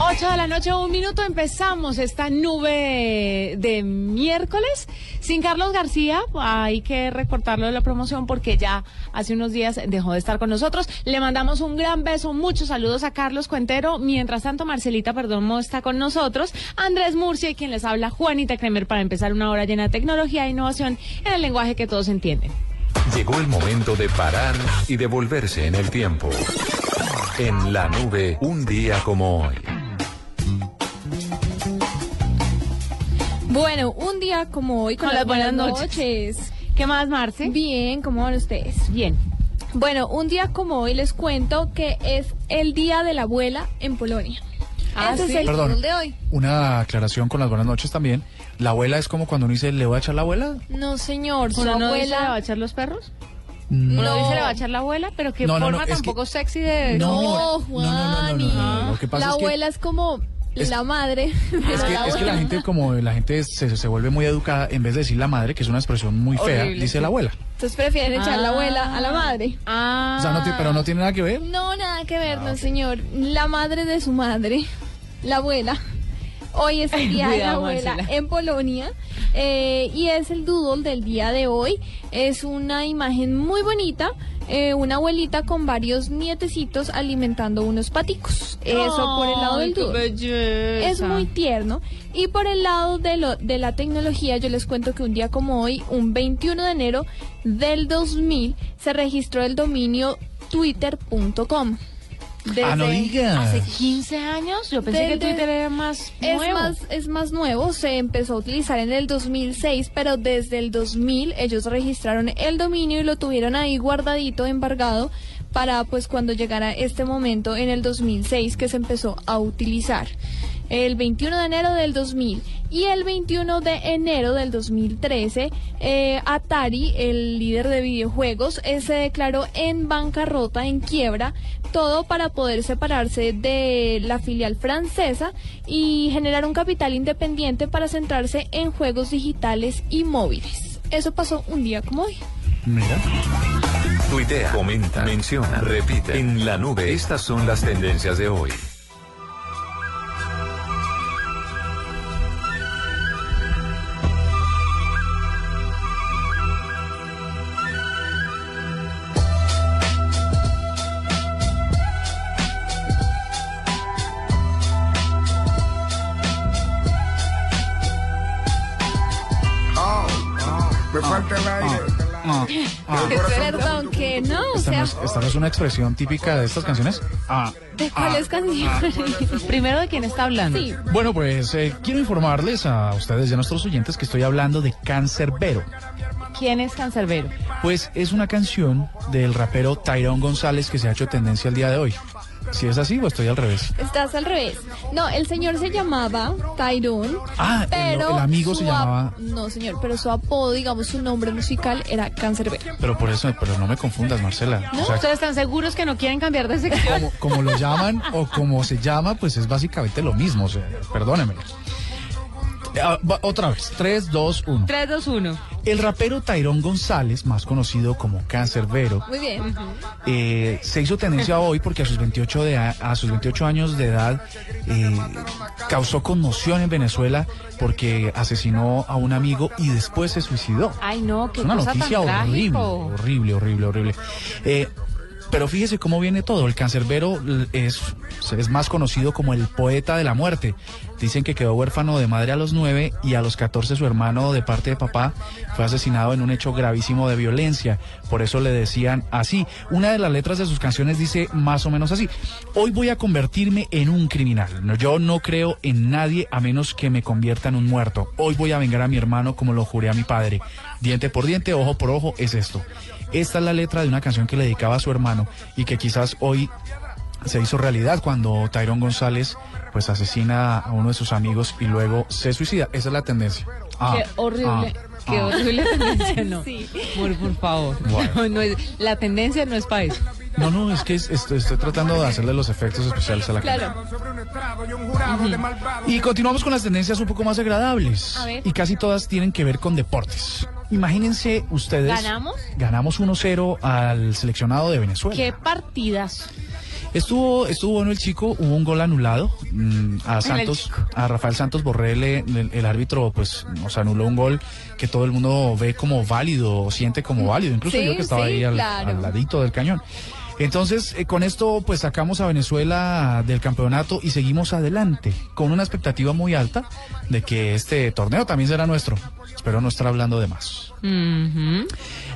8 de la noche, un minuto, empezamos esta nube de miércoles. Sin Carlos García, hay que recortarlo de la promoción porque ya hace unos días dejó de estar con nosotros. Le mandamos un gran beso, muchos saludos a Carlos Cuentero. Mientras tanto, Marcelita Perdomo está con nosotros. Andrés Murcia y quien les habla, Juanita Kremer, para empezar una hora llena de tecnología e innovación en el lenguaje que todos entienden. Llegó el momento de parar y devolverse en el tiempo. En la nube, un día como hoy. Bueno, un día como hoy con, Con las buenas buenas noches. noches. ¿Qué más, Marce? Bien, ¿cómo van ustedes? Bien. Bueno, un día como hoy les cuento que es el Día de la Abuela en Polonia. Ah, Ese ¿sí? es el Perdón. de hoy. Una aclaración con las buenas noches también. La abuela es como cuando uno dice, ¿le voy a echar la abuela? No, señor, su ¿Uno no dice le va a abuela... echar los perros? Mm, ¿Uno dice le va a echar la abuela? Pero qué No, no, no, forma es que- tampoco sexy de... No, No, no, no, no, no, no, no. Lo que pasa La es que- abuela es como es- la madre. Es que, es que la gente, como la gente se, se vuelve muy educada, en vez de decir la madre, que es una expresión muy fea, Horrible, dice sí. la abuela. Entonces prefieren echar la Ah. abuela a la madre. Ah. O sea, no ti- pero no tiene nada que ver. No, nada que Ah, ver, no, señor. La madre de su madre, la abuela. Hoy es el día de la abuela Marcela. en Polonia eh, y es el doodle del día de hoy. Es una imagen muy bonita, eh, una abuelita con varios nietecitos alimentando unos paticos. Eso por el lado del belleza. Es muy tierno. Y por el lado de, lo, de la tecnología, yo les cuento que un día como hoy, un 21 de enero del 2000, se registró el dominio twitter.com. Ah, no digas. ¿Hace 15 años? Yo pensé que Twitter era más Es nuevo. más, es más nuevo, se empezó a utilizar en el 2006, pero desde el 2000 ellos registraron el dominio y lo tuvieron ahí guardadito, embargado, para pues cuando llegara este momento en el 2006 que se empezó a utilizar. El 21 de enero del 2000 y el 21 de enero del 2013, eh, Atari, el líder de videojuegos, eh, se declaró en bancarrota, en quiebra, todo para poder separarse de la filial francesa y generar un capital independiente para centrarse en juegos digitales y móviles. Eso pasó un día como hoy. Mira. Tuitea, comenta, menciona, repite. En la nube, estas son las tendencias de hoy. Me falta el aire. Ah, ah. Perdón, que no, o Esta, sea, no es, esta no es una expresión típica de estas canciones. Ah. ¿de cuáles canciones? Primero, ¿de quién está hablando? Sí, Bueno, pues eh, quiero informarles a ustedes y a nuestros oyentes que estoy hablando de Cancerbero. ¿Quién es Cancerbero? Pues es una canción del rapero Tyrone González que se ha hecho tendencia el día de hoy. Si es así o estoy al revés. estás al revés. No, el señor se llamaba Tyrone. Ah, pero el amigo se llamaba- No, señor, pero su apodo, digamos, su nombre musical era Cancerbero. Pero por eso, pero no me confundas, Marcela. O sea, ¿Ustedes están seguros que no quieren cambiar de sección? como, como lo llaman o como se llama, pues es básicamente lo mismo. O sea, perdóneme. Ah, otra vez, 3, 2, 1. 3, 2, 1. El rapero Tyrone González, más conocido como Cancerbero, Muy bien. eh, se hizo tendencia hoy porque a sus 28, de a, sus 28 años de edad eh, causó conmoción en Venezuela porque asesinó a un amigo y después se suicidó. Ay, no, qué Es una cosa noticia tan horrible, trágico. horrible, horrible, horrible. Eh, pero fíjese cómo viene todo. El cancerbero es, es más conocido como el poeta de la muerte. Dicen que quedó huérfano de madre a los 9 y a los 14 su hermano de parte de papá fue asesinado en un hecho gravísimo de violencia. Por eso le decían así. Una de las letras de sus canciones dice más o menos así. Hoy voy a convertirme en un criminal. Yo no creo en nadie a menos que me convierta en un muerto. Hoy voy a vengar a mi hermano como lo juré a mi padre. Diente por diente, ojo por ojo, es esto. Esta es la letra de una canción que le dedicaba a su hermano y que quizás hoy se hizo realidad cuando Tyrone González pues asesina a uno de sus amigos y luego se suicida. Esa es la tendencia. Ah, Qué horrible, ah, qué ah. horrible tendencia, no. Por favor. Bueno. No, no es, la tendencia no es para eso. No, no, es que es- estoy, estoy tratando de hacerle los efectos especiales a la canción. Claro. Y continuamos con las tendencias un poco más agradables. A ver. Y casi todas tienen que ver con deportes. Imagínense ustedes. ¿Ganamos? Ganamos 1-0 al seleccionado de Venezuela. Qué partidas. Estuvo, estuvo bueno el chico, hubo un gol anulado mm, a Santos, a Rafael Santos Borrell, el, el árbitro pues nos anuló un gol que todo el mundo ve como válido, o siente como válido, incluso Sí, yo que estaba sí, ahí al, claro. al ladito del cañón. Entonces, eh, con esto pues sacamos a Venezuela del campeonato y seguimos adelante, con una expectativa muy alta de que este torneo también será nuestro. Espero no estar hablando de más.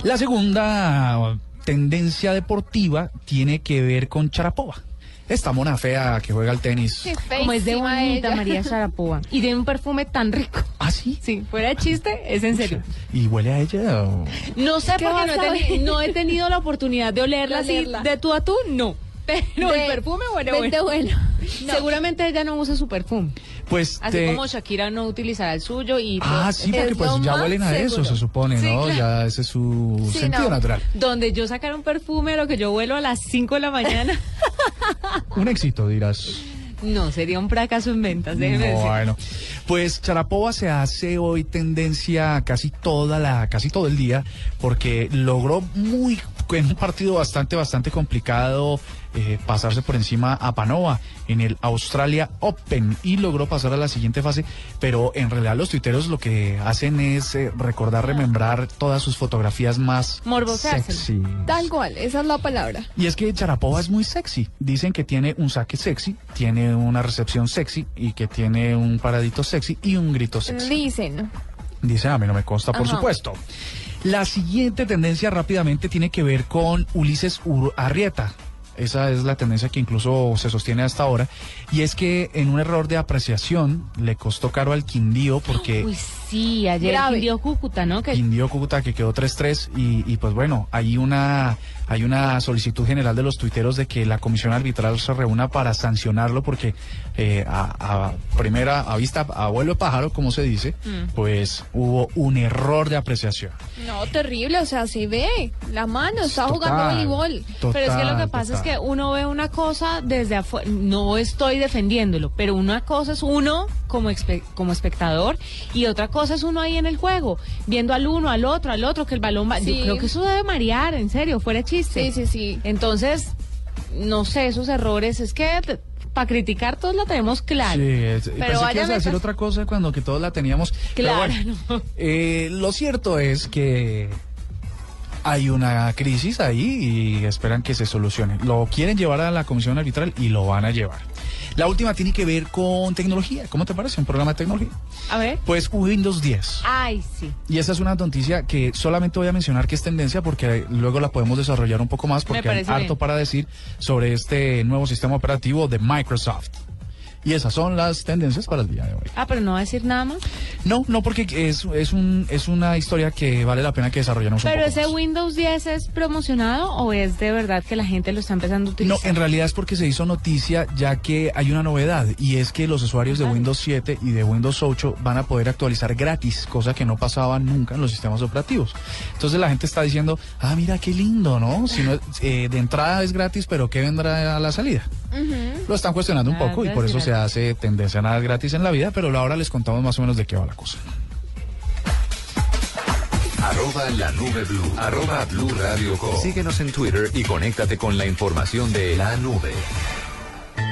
La segunda tendencia deportiva tiene que ver con Charapova. Esta mona fea que juega al tenis. Qué Como es de bonita ella. María Sharapova. Y de un perfume tan rico. ¿Ah, sí? Sí, fuera de chiste, es en serio. ¿Y huele a ella? o- No sé ¿Qué porque no he, teni- no he tenido la oportunidad de olerla De así olerla. de tú a tú, no. Pero De- el perfume bueno. bueno. No. Seguramente ella no usa su perfume. Pues Así te- como Shakira no utilizará el suyo y Ah, pues, sí, es porque pues ya huelen a eso, seguro. se supone, Sí, ¿no? claro. Ya ese es su Sí, sentido no. natural. donde yo sacara un perfume a lo que yo vuelo a las 5 de la mañana. Un éxito, dirás. no, sería un fracaso en ventas, déjeme decir. Bueno, pues Charapova se hace hoy tendencia casi toda la, casi todo el día, porque logró muy en un partido bastante, bastante complicado eh, pasarse por encima a Panova en el Australia Open y logró pasar a la siguiente fase, pero en realidad los tuiteros lo que hacen es eh, recordar, remembrar todas sus fotografías más sexy. Tal cual, esa es la palabra. Y es que Charapova es muy sexy. Dicen que tiene un saque sexy, tiene una recepción sexy y que tiene un paradito sexy y un grito sexy. Dicen. Dice, a mí no me consta, por Ajá. supuesto. La siguiente tendencia rápidamente tiene que ver con Ulises Ur- Arrieta. Esa es la tendencia que incluso se sostiene hasta ahora. Y es que en un error de apreciación le costó caro al Quindío porque Uy, ayer Grave. dio Cúcuta, ¿no? Que Quindío Cúcuta que quedó 3-3 y, y pues bueno, hay una, hay una solicitud general de los tuiteros de que la comisión arbitral se reúna para sancionarlo porque eh, a, a primera, a vista, a vuelo de pájaro, como se dice, pues hubo un error de apreciación. No, terrible, o sea, se ve. La mano, está jugando Total, voleibol. Pero es que lo que total, pasa es que uno ve una cosa desde afuera, no estoy defendiéndolo, pero una cosa es uno como, espe- como espectador y otra cosa es uno ahí en el juego, viendo al uno, al otro, al otro, que el balón va. Sí. Yo creo que eso debe marear, en serio, fuera chiste. Sí, sí, sí. Entonces, no sé, esos errores, es que para criticar todos la tenemos claro. Sí, es- Pero pensé que vaya ibas a decir otra cosa cuando que todos la teníamos. Pero Claro, bueno, no. eh, lo cierto es que hay una crisis ahí y esperan que se solucione. Lo quieren llevar a la comisión arbitral y lo van a llevar. La última tiene que ver con tecnología. ¿Cómo te parece un programa de tecnología? A ver. Pues Windows 10. Ay, sí. Y esa es una noticia que solamente voy a mencionar que es tendencia porque luego la podemos desarrollar un poco más porque hay harto bien. para decir sobre este nuevo sistema operativo de Microsoft. Y esas son las tendencias para el día de hoy. Ah, pero no va a decir nada más. No, no porque es, es, un, es una historia que vale la pena que desarrollemos un Pero poco ese más. Windows 10 es promocionado o es de verdad que la gente lo está empezando a No, utilizar? en realidad es porque se hizo noticia ya que hay una novedad y es que los usuarios de Windows 7 y de Windows 8 van a poder actualizar gratis, cosa que no pasaba nunca en los sistemas operativos. Entonces la gente está diciendo, ah, mira qué lindo, ¿no? Si no eh, de entrada es gratis, pero ¿qué vendrá a la salida? Lo están cuestionando un Ah, poco y por eso gracias. Se hace tendencia a nada gratis en la vida, pero ahora les contamos más o menos de qué va la cosa. Arroba la nube blue. Arroba blue radio com. Síguenos en Twitter y conéctate con la información de la nube.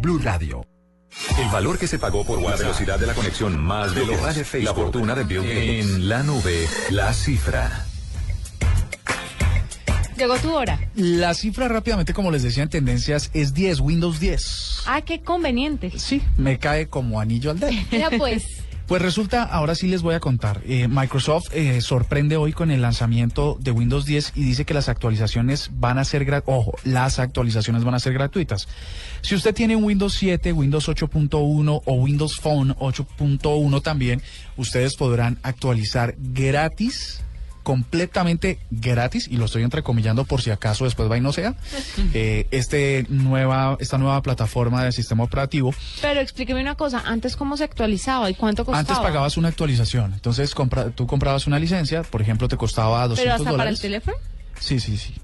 Blue Radio. El valor que se pagó por la velocidad de la conexión más veloz, de Facebook, la fortuna de Bill Gates. En la nube, la cifra. Llegó tu hora. La cifra rápidamente, como les decía en tendencias, es 10, Windows 10. Ah, qué conveniente. Sí, me cae como anillo al dedo. Ya pues. Pues resulta, ahora sí les voy a contar. Eh, Microsoft eh, sorprende hoy con el lanzamiento de Windows 10 y dice que las actualizaciones van a ser, ojo, las actualizaciones van a ser gratuitas. Si usted tiene un Windows 7, Windows 8.1 o Windows Phone 8.1 también, ustedes podrán actualizar gratis completamente gratis y lo estoy entrecomillando por si acaso después va y no sea eh, este nueva esta nueva plataforma de sistema operativo Pero explíqueme una cosa, antes cómo se actualizaba y cuánto costaba. antes pagabas una actualización, entonces compra- tú comprabas una licencia, por ejemplo, te costaba 200 Pero hasta para el dólares. teléfono. Sí, sí, sí.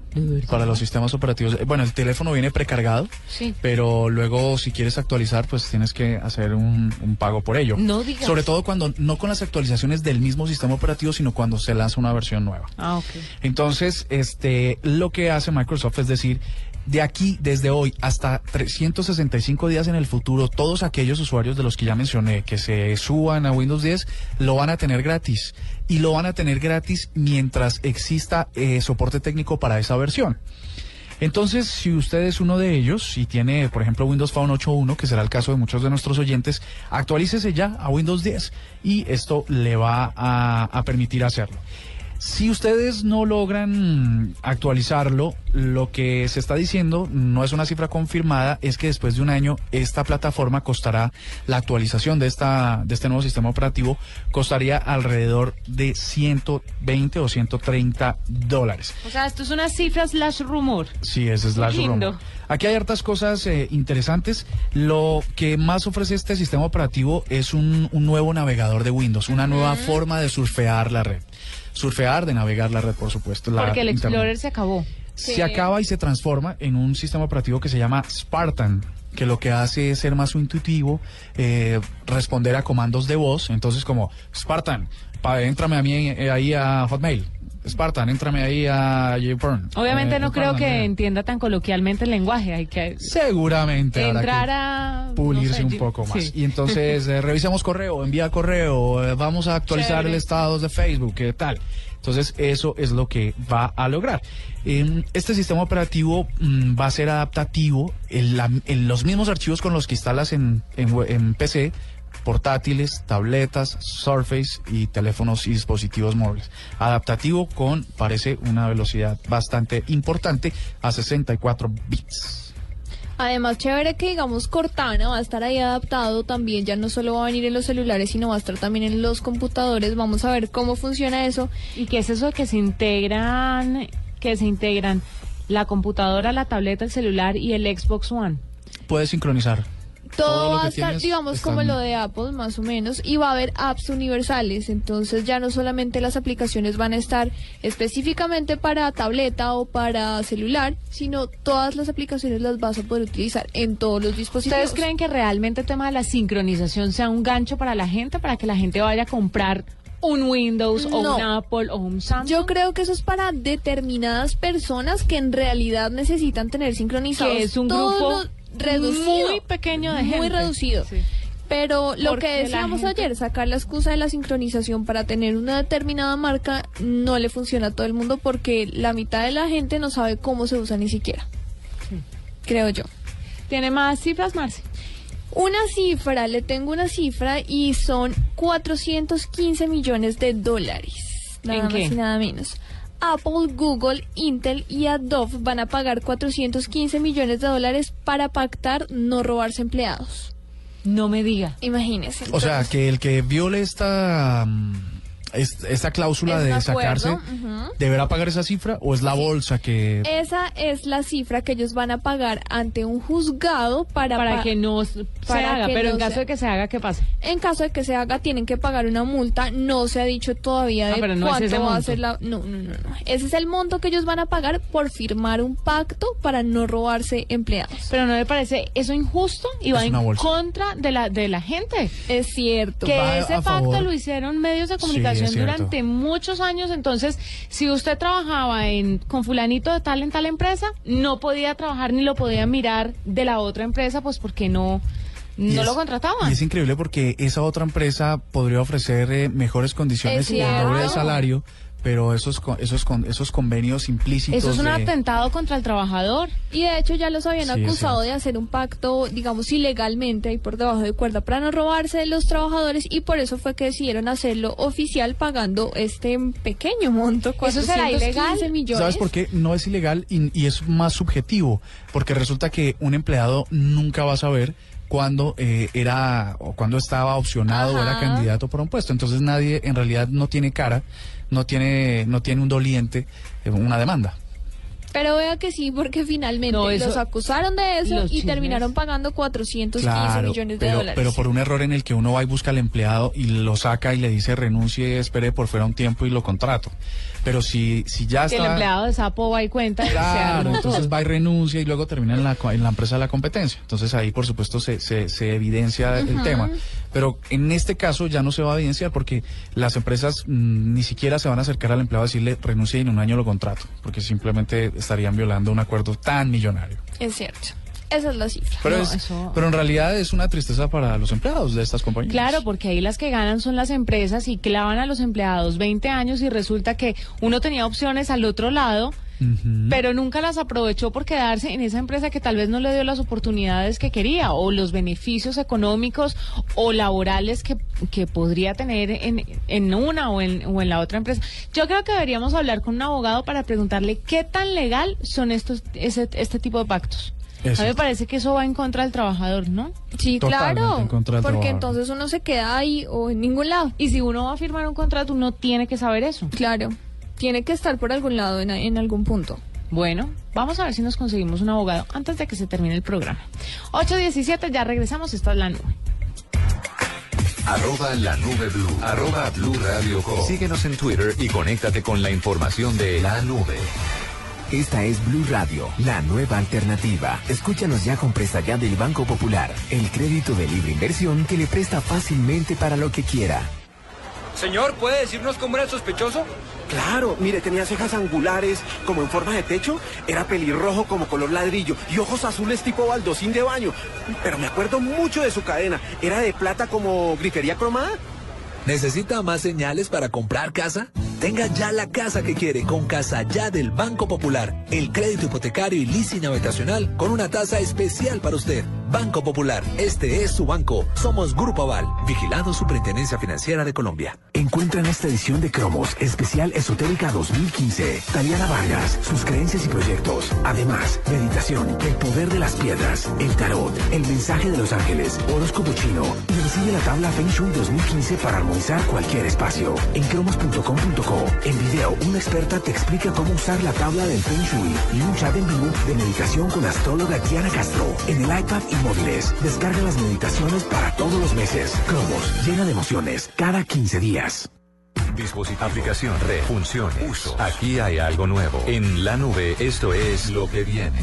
Para los sistemas operativos. Eh, Bueno, el teléfono viene precargado, Sí. pero luego si quieres actualizar, pues tienes que hacer un, un pago por ello. No digas. Sobre todo cuando no con las actualizaciones del mismo sistema operativo, sino cuando se lanza una versión nueva. Ah, ok. Entonces, este, lo que hace Microsoft es decir, de aquí, desde hoy, hasta 365 días en el futuro, todos aquellos usuarios de los que ya mencioné que se suban a Windows 10, lo van a tener gratis. Y lo van a tener gratis mientras exista eh, soporte técnico para esa versión. Entonces, si usted es uno de ellos y tiene, por ejemplo, Windows Phone 8.1, que será el caso de muchos de nuestros oyentes, actualícese ya a Windows 10 y esto le va a, a permitir hacerlo. Si ustedes no logran actualizarlo, lo que se está diciendo, no es una cifra confirmada, es que después de un año esta plataforma costará, la actualización de, esta, de este nuevo sistema operativo costaría alrededor de 120 o 130 dólares. O sea, esto es una cifra slash rumor. Sí, es la Lindo. rumor. Aquí hay hartas cosas eh, interesantes. Lo que más ofrece este sistema operativo es un, un nuevo navegador de Windows, una nueva forma de surfear la red. Surfear, de navegar la red, por supuesto. la Porque el Internet. Explorer se acabó. Se acaba y se transforma en un sistema operativo que se llama Spartan, que lo que hace es ser más intuitivo, eh, responder a comandos de voz. Entonces, como Spartan, pa, éntrame a mí eh, ahí a Hotmail. Spartan, éntrame ahí a YouPorn. Obviamente Eh, no creo que entienda tan coloquialmente el lenguaje. Hay que Seguramente habrá que entrar a... pulirse no sé, un poco más. sí. Y entonces eh, revisamos correo, envía correo, eh, vamos a actualizar Chévere. el estado de Facebook, ¿qué tal? Entonces eso es lo que va a lograr. Em, este sistema operativo mm, va a ser adaptativo en, la- en los mismos archivos con los que instalas en, en we- en PC, portátiles, tabletas, Surface y teléfonos y dispositivos móviles. Adaptativo con, parece, una velocidad bastante importante a 64 bits. Además, chévere que digamos Cortana va a estar ahí adaptado también, ya no solo va a venir en los celulares, sino va a estar también en los computadores. Vamos a ver cómo funciona eso. ¿Y qué es eso de que se integran, que se integran la computadora, la tableta, el celular y el Xbox One? Puedes sincronizar. Todo, va a estar, tienes digamos, como lo de Apple, más o menos, y va a haber apps universales. Entonces, ya no solamente las aplicaciones van a estar específicamente para tableta o para celular, sino todas las aplicaciones las vas a poder utilizar en todos los dispositivos. ¿Ustedes creen que realmente el tema de la sincronización sea un gancho para la gente, para que la gente vaya a comprar un Windows o un Apple o un Samsung? Yo creo que eso es para determinadas personas que en realidad necesitan tener sincronizados Que es un todos grupo los- reducido, muy pequeño de muy gente. reducido. Sí. Pero lo Porque que decíamos gente- ayer, sacar la excusa de la sincronización para tener una determinada marca no le funciona a todo el mundo porque la mitad de la gente no sabe cómo se usa ni siquiera. Creo yo. ¿Tiene más cifras, Marci? Una cifra, le tengo una cifra y son 415 millones de dólares. Nada ¿En más qué? y nada menos. Apple, Google, Intel y Adobe van a pagar 415 millones de dólares para pactar no robarse empleados. No me diga. Imagínese. O sea, que el que viole esta, mm, es- esta cláusula Es de sacarse. ¿deberá pagar esa cifra o es la bolsa que... Esa es la cifra que ellos van a pagar ante un juzgado para, Para pa- que no se para haga, que pero no en caso se- de que se haga, ¿qué pasa? En caso de que se haga, tienen que pagar una multa. No se ha dicho todavía Ah, de pero no es cuánto ese va a ser la. No, no, no, no. Ese es el monto que ellos van a pagar por firmar un pacto para no robarse empleados. Pero no le parece eso injusto y va en bolsa. contra de la de la gente. Es cierto. Que Va ese pacto favor. lo hicieron medios de Sí, durante muchos años. Entonces, si usted trabajaba en con fulanito de tal en tal empresa, no podía trabajar ni lo podía mirar de la otra empresa, pues porque no no es- lo contrataban. Y es increíble porque esa otra empresa podría ofrecer eh, mejores condiciones el doble de salario, pero esos, co- esos, con- esos convenios implícitos Eso es un de- atentado contra el trabajador. Y de hecho ya los habían Sí, acusado de hacer un pacto, digamos, ilegalmente ahí por debajo de cuerda para no robarse de los trabajadores y por eso fue que decidieron hacerlo oficial pagando este pequeño monto, ¿Eso será 415 ilegal? millones. ¿Sabes por qué? No es ilegal y, y es más subjetivo, porque resulta que un empleado nunca va a saber cuándo eh, era o cuándo estaba opcionado o era candidato por un puesto. Entonces nadie en realidad no tiene cara, no tiene, no tiene un doliente, eh, una demanda. Pero vea que sí, porque finalmente No, eso- los acusaron de eso y chismes. terminaron pagando 415 Claro, millones de pero, dólares. pero por un error en el que uno va y busca al empleado y lo saca y le dice renuncie, espere por fuera un tiempo y lo contrato. Pero si, si ya Que el está... empleado de Sapo va y cuenta. y se Claro, entonces va y renuncia y luego termina en la, co- en la empresa de la competencia. Entonces ahí, por supuesto, se, se, se evidencia el tema. Pero en este caso ya no se va a evidenciar porque las empresas mm, ni siquiera se van a acercar al empleado a decirle renuncia y en un año lo contrato, porque simplemente estarían violando un acuerdo tan millonario. Es cierto. Esa es la cifra. Pero, No, es- eso- pero en realidad es una tristeza para los empleados de estas compañías. Claro, porque ahí las que ganan son las empresas y clavan a los empleados 20 años y resulta que uno tenía opciones al otro lado, Pero nunca las aprovechó por quedarse en esa empresa que tal vez no le dio las oportunidades que quería o los beneficios económicos o laborales que, que podría tener en, en una o en, o en la otra empresa. Yo creo que deberíamos hablar con un abogado para preguntarle qué tan legal son estos ese, este tipo de pactos. Eso. A mí me parece que eso va en contra del trabajador, ¿no? Sí, Totalmente claro. en porque trabajador. entonces uno se queda ahí o en ningún lado. Y si uno va a firmar un contrato, uno tiene que saber eso. Claro. Tiene que estar por algún lado, en, en algún punto. Bueno, vamos a ver si nos conseguimos un abogado antes de que se termine el programa. 8.17, ya regresamos, esta es la nube. Arroba la nube blue. Arroba blue radio com. Síguenos en Twitter y conéctate con la información de la nube. Esta es Blue Radio, la nueva alternativa. Escúchanos ya con presta ya del Banco Popular, el crédito de libre inversión que le presta fácilmente para lo que quiera. Señor, ¿puede decirnos cómo era el sospechoso? Claro, mire, tenía cejas angulares como en forma de techo, era pelirrojo como color ladrillo y ojos azules tipo baldocín de baño. Pero me acuerdo mucho de su cadena, era de plata como grifería cromada. ¿Necesita más señales para comprar casa? Tenga ya la casa que quiere con Casa Ya del Banco Popular. El crédito hipotecario y leasing habitacional con una tasa especial para usted. Banco Popular, este es su banco. Somos Grupo Aval, vigilado Superintendencia Financiera de Colombia. Encuentran esta edición de Cromos, especial esotérica 2015. Taliana Vargas, sus creencias y proyectos. Además, meditación, el poder de las piedras, el tarot, el mensaje de los ángeles, horóscopo chino. Y recibe la tabla Feng Shui 2015 para armonizar cualquier espacio. En cromos.com.co, en video, una experta te explica cómo usar la tabla del Feng Shui y un chat en vivo de meditación con astróloga Diana Castro. En el iPad y móviles, descarga las meditaciones para todos los meses. Cromos, llena de emociones, cada 15 días. Dispositivo, aplicación, red, funciones, uso. Aquí hay algo nuevo. En la nube, esto es lo que viene.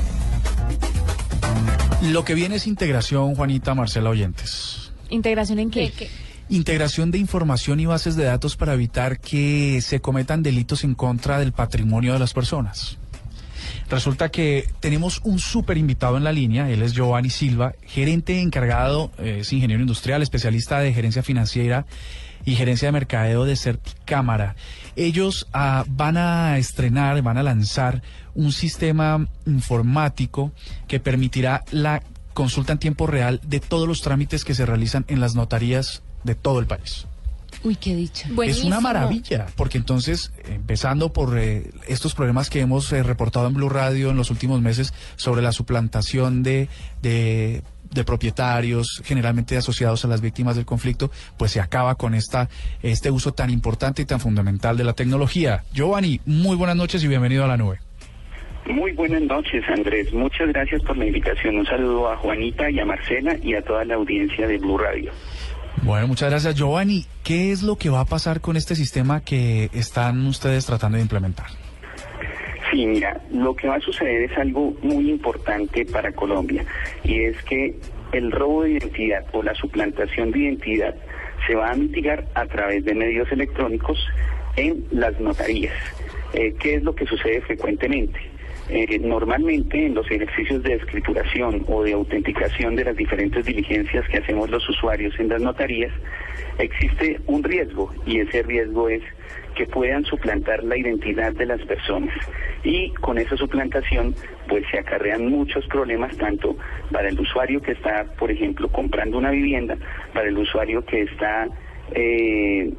Lo que viene es integración, Juanita Marcela Oyentes. ¿Integración en qué? Integración de información y bases de datos para evitar que se cometan delitos en contra del patrimonio de las personas. Resulta que tenemos un súper invitado en la línea, él es Giovanni Silva, gerente encargado, eh, es ingeniero industrial, especialista de gerencia financiera y gerencia de mercadeo de Certicámara. Ellos ah, van a estrenar, van a lanzar un sistema informático que permitirá la consulta en tiempo real de todos los trámites que se realizan en las notarías de todo el país. Uy, qué dicha. Es una maravilla, porque entonces, empezando por eh, estos problemas que hemos eh, reportado en Blue Radio en los últimos meses sobre la suplantación de, de, de propietarios, generalmente asociados a las víctimas del conflicto, pues se acaba con esta, este uso tan importante y tan fundamental de la tecnología. Giovanni, muy buenas noches y bienvenido a la nube. Muy buenas noches, Andrés. Muchas gracias por la invitación. Un saludo a Juanita y a Marcela y a toda la audiencia de Blue Radio. Bueno, muchas gracias, Giovanni. ¿Qué es lo que va a pasar con este sistema que están ustedes tratando de implementar? Sí, mira, lo que va a suceder es algo muy importante para Colombia y es que el robo de identidad o la suplantación de identidad se va a mitigar a través de medios electrónicos en las notarías. Eh, ¿Qué es lo que sucede frecuentemente? Eh, normalmente en los ejercicios de escrituración o de autenticación de las diferentes diligencias que hacemos los usuarios en las notarías, existe un riesgo y ese riesgo es que puedan suplantar la identidad de las personas. Y con esa suplantación, pues se acarrean muchos problemas, tanto para el usuario que está, por ejemplo, comprando una vivienda, para el usuario que está eh,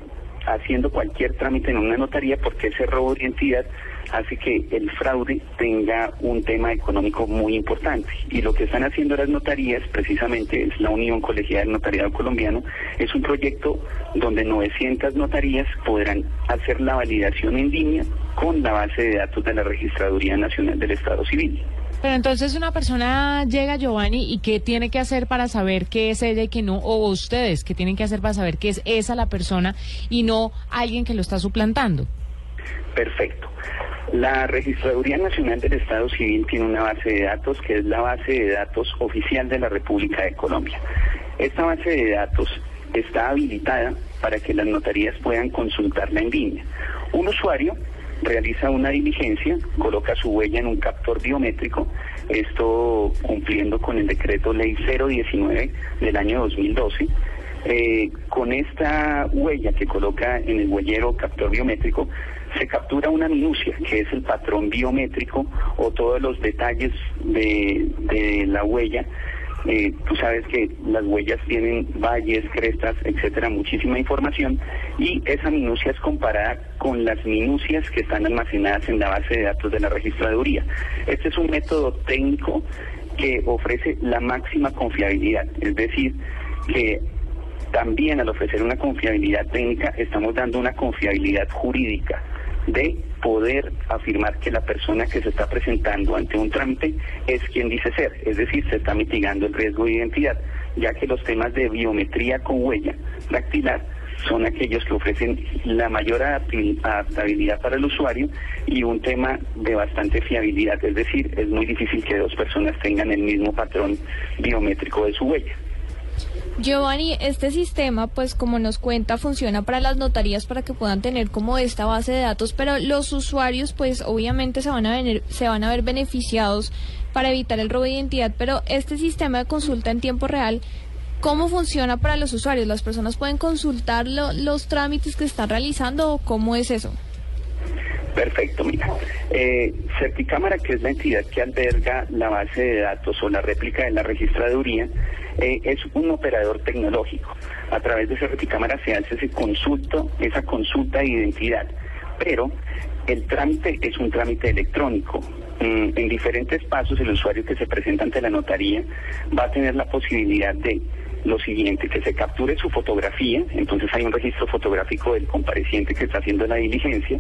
haciendo cualquier trámite en una notaría, porque ese robo de identidad hace que el fraude tenga un tema económico muy importante. Y lo que están haciendo las notarías, precisamente es la Unión Colegiada del Notariado Colombiano, es un proyecto donde 900 notarías podrán hacer la validación en línea con la base de datos de la Registraduría Nacional del Estado Civil. Pero entonces una persona llega, Giovanni, ¿y qué tiene que hacer para saber qué es ella y qué no? O ustedes, ¿qué tienen que hacer para saber qué es esa la persona y no alguien que lo está suplantando? Perfecto. La Registraduría Nacional del Estado Civil tiene una base de datos que es la base de datos oficial de la República de Colombia. Esta base de datos está habilitada para que las notarías puedan consultarla en línea. Un usuario realiza una diligencia, coloca su huella en un captor biométrico, esto cumpliendo con el decreto ley 019 del año 2012. Eh, con esta huella que coloca en el huellero captor biométrico, se captura una minucia, que es el patrón biométrico o todos los detalles de, de la huella. Eh, tú sabes que las huellas tienen valles, crestas, etcétera, muchísima información y esa minucia es comparada con las minucias que están almacenadas en la base de datos de la registraduría. Este es un método técnico que ofrece la máxima confiabilidad, es decir, que también al ofrecer una confiabilidad técnica estamos dando una confiabilidad jurídica de poder afirmar que la persona que se está presentando ante un trámite es quien dice ser, es decir, se está mitigando el riesgo de identidad, ya que los temas de biometría con huella dactilar son aquellos que ofrecen la mayor adaptabilidad para el usuario y un tema de bastante fiabilidad, es decir, es muy difícil que dos personas tengan el mismo patrón biométrico de su huella. Giovanni, este sistema, pues como nos cuenta, funciona para las notarías para que puedan tener como esta base de datos, pero los usuarios, pues obviamente se van a, venir, se van a ver beneficiados para evitar el robo de identidad, pero este sistema de consulta en tiempo real, ¿cómo funciona para los usuarios? ¿Las personas pueden consultar los trámites que están realizando o cómo es eso? Perfecto, mira. Eh, Certicámara, que es la entidad que alberga la base de datos o la réplica de la registraduría, eh, es un operador tecnológico. A través de Certicámara se hace ese consulto, esa consulta de identidad, pero el trámite es un trámite electrónico. Mm, en diferentes pasos el usuario que se presenta ante la notaría va a tener la posibilidad de lo siguiente, que se capture su fotografía, entonces hay un registro fotográfico del compareciente que está haciendo la diligencia,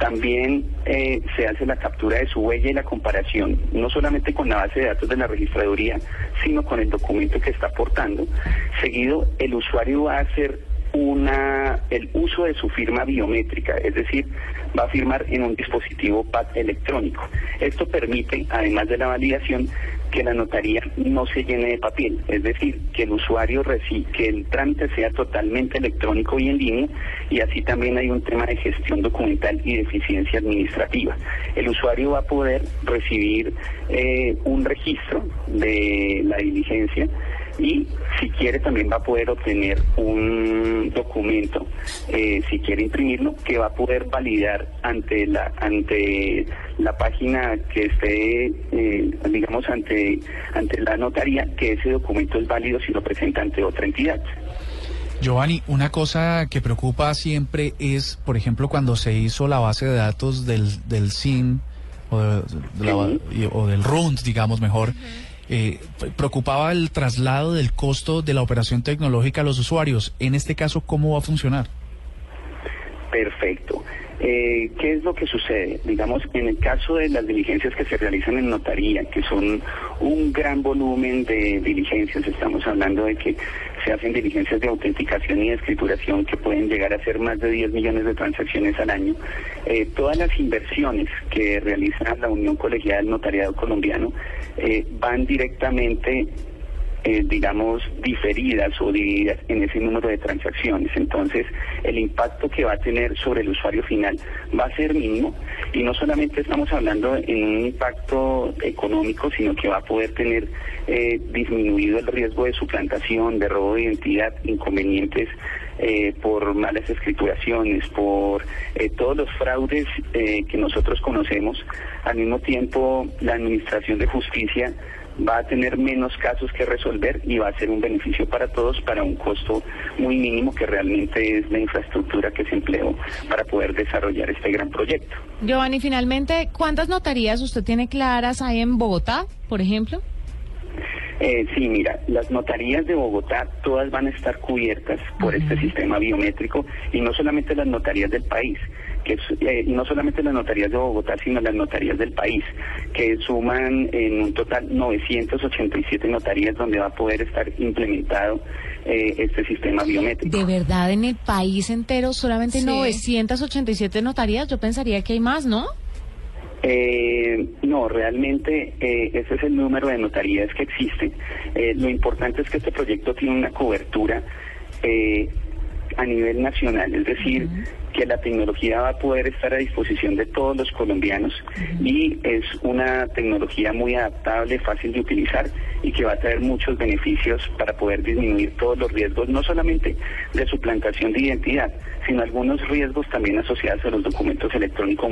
también eh, se hace la captura de su huella y la comparación, no solamente con la base de datos de la registraduría, sino con el documento que está aportando. Seguido, el usuario va a hacer una, el uso de su firma biométrica, es decir, va a firmar en un dispositivo PAD electrónico. Esto permite, además de la validación, que la notaría no se llene de papel, es decir, que el usuario recibe, que el trámite sea totalmente electrónico y en línea, y así también hay un tema de gestión documental y de eficiencia administrativa. El usuario va a poder recibir eh, un registro de la diligencia y si quiere también va a poder obtener un documento, eh, si quiere imprimirlo, que va a poder validar ante la ante la página que esté, eh, digamos, ante ante la notaría que ese documento es válido si lo presenta ante otra entidad. Giovanni, una cosa que preocupa siempre es, por ejemplo, cuando se hizo la base de datos del, del SIM o, de- de la- o del RUND, digamos mejor, eh, preocupaba el traslado del costo de la operación tecnológica a los usuarios. En este caso, ¿cómo va a funcionar? Perfecto. Eh, ¿Qué es lo que sucede? Digamos, en el caso de las diligencias que se realizan en notaría, que son un gran volumen de diligencias, estamos hablando de que se hacen diligencias de autenticación y de escrituración que pueden llegar a ser más de 10 millones de transacciones al año. Eh, todas las inversiones que realiza la Unión Colegiada del Notariado Colombiano eh, van directamente eh, digamos, diferidas o divididas en ese número de transacciones. Entonces, el impacto que va a tener sobre el usuario final va a ser mínimo y no solamente estamos hablando en un impacto económico, sino que va a poder tener eh, disminuido el riesgo de suplantación, de robo de identidad, inconvenientes eh, por malas escrituraciones, por eh, todos los fraudes eh, que nosotros conocemos. Al mismo tiempo, la Administración de Justicia va a tener menos casos que resolver y va a ser un beneficio para todos para un costo muy mínimo que realmente es la infraestructura que se empleó para poder desarrollar este gran proyecto. Giovanni, finalmente, ¿cuántas notarías usted tiene claras ahí en Bogotá, por ejemplo? Eh, sí, mira, las notarías de Bogotá todas van a estar cubiertas por este sistema biométrico y no solamente las notarías del país, que es, eh, no solamente las notarías de Bogotá, sino las notarías del país, que suman en un total 987 notarías donde va a poder estar implementado eh, este sistema biométrico. De verdad, en el país entero solamente Sí. 987 notarías. Yo pensaría que hay más, ¿no? Eh, no, realmente eh, ese es el número de notarías que existen. Eh, lo importante es que este proyecto tiene una cobertura eh, a nivel nacional, es decir, que la tecnología va a poder estar a disposición de todos los colombianos y es una tecnología muy adaptable, fácil de utilizar y que va a traer muchos beneficios para poder disminuir todos los riesgos, no solamente de suplantación de identidad, sino algunos riesgos también asociados a los documentos electrónicos,